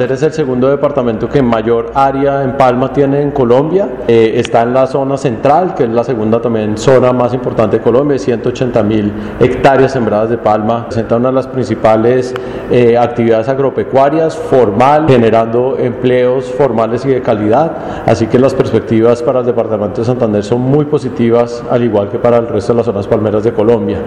Santander es el segundo departamento que mayor área en palma tiene en Colombia. Eh, está en la zona central, que es la segunda también zona más importante de Colombia, 180 mil hectáreas sembradas de palma. Presenta una de las principales eh, actividades agropecuarias, formal, generando empleos formales y de calidad. Así que las perspectivas para el departamento de Santander son muy positivas, al igual que para el resto de las zonas palmeras de Colombia.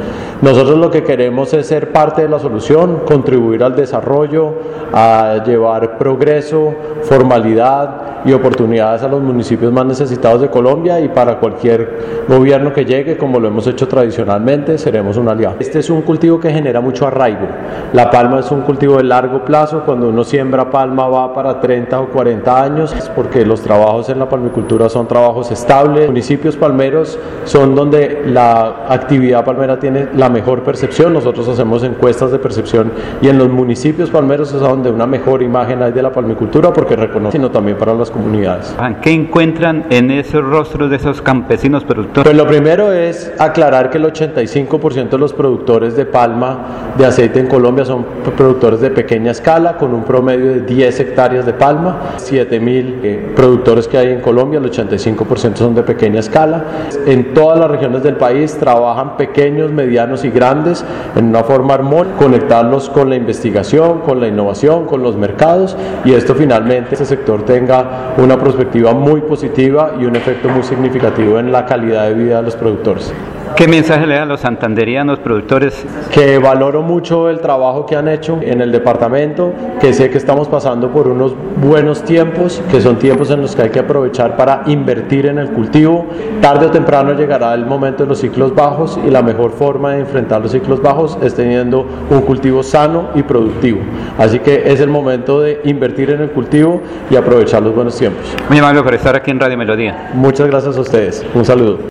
Nosotros lo que queremos es ser parte de la solución, contribuir al desarrollo, a llevar progreso, formalidad y oportunidades a los municipios más necesitados de Colombia y para cualquier gobierno que llegue, como lo hemos hecho tradicionalmente, seremos un aliado. Este es un cultivo que genera mucho arraigo. La palma es un cultivo de largo plazo, cuando uno siembra palma va para 30 o 40 años, porque los trabajos en la palmicultura son trabajos estables. Municipios palmeros son donde la actividad palmera tiene la mejor percepción. Nosotros hacemos encuestas de percepción y en los municipios palmeros es donde una mejor imagen hay de la palmicultura porque reconoce, sino también para las comunidades. ¿Qué encuentran en esos rostros de esos campesinos productores? Pues lo primero es aclarar que el 85% de los productores de palma de aceite en Colombia son productores de pequeña escala con un promedio de 10 hectáreas de palma, 7000 eh, productores que hay en Colombia, el 85% son de pequeña escala. En todas las regiones del país trabajan pequeños, medianos y grandes en una forma armónica, conectarlos con la investigación, con la innovación, con los mercados y esto finalmente ese sector tenga una perspectiva muy positiva y un efecto muy significativo en la calidad de vida de los productores. ¿Qué mensaje le dan a los santanderianos productores? Que valoro mucho el trabajo que han hecho en el departamento, que sé que estamos pasando por unos buenos tiempos, que son tiempos en los que hay que aprovechar para invertir en el cultivo. Tarde o temprano llegará el momento de los ciclos bajos y la mejor forma de enfrentar los ciclos bajos es teniendo un cultivo sano y productivo. Así que es el momento de invertir en el cultivo y aprovechar los buenos tiempos. Muy amable por estar aquí en Radio Melodía. Muchas gracias a ustedes. Un saludo.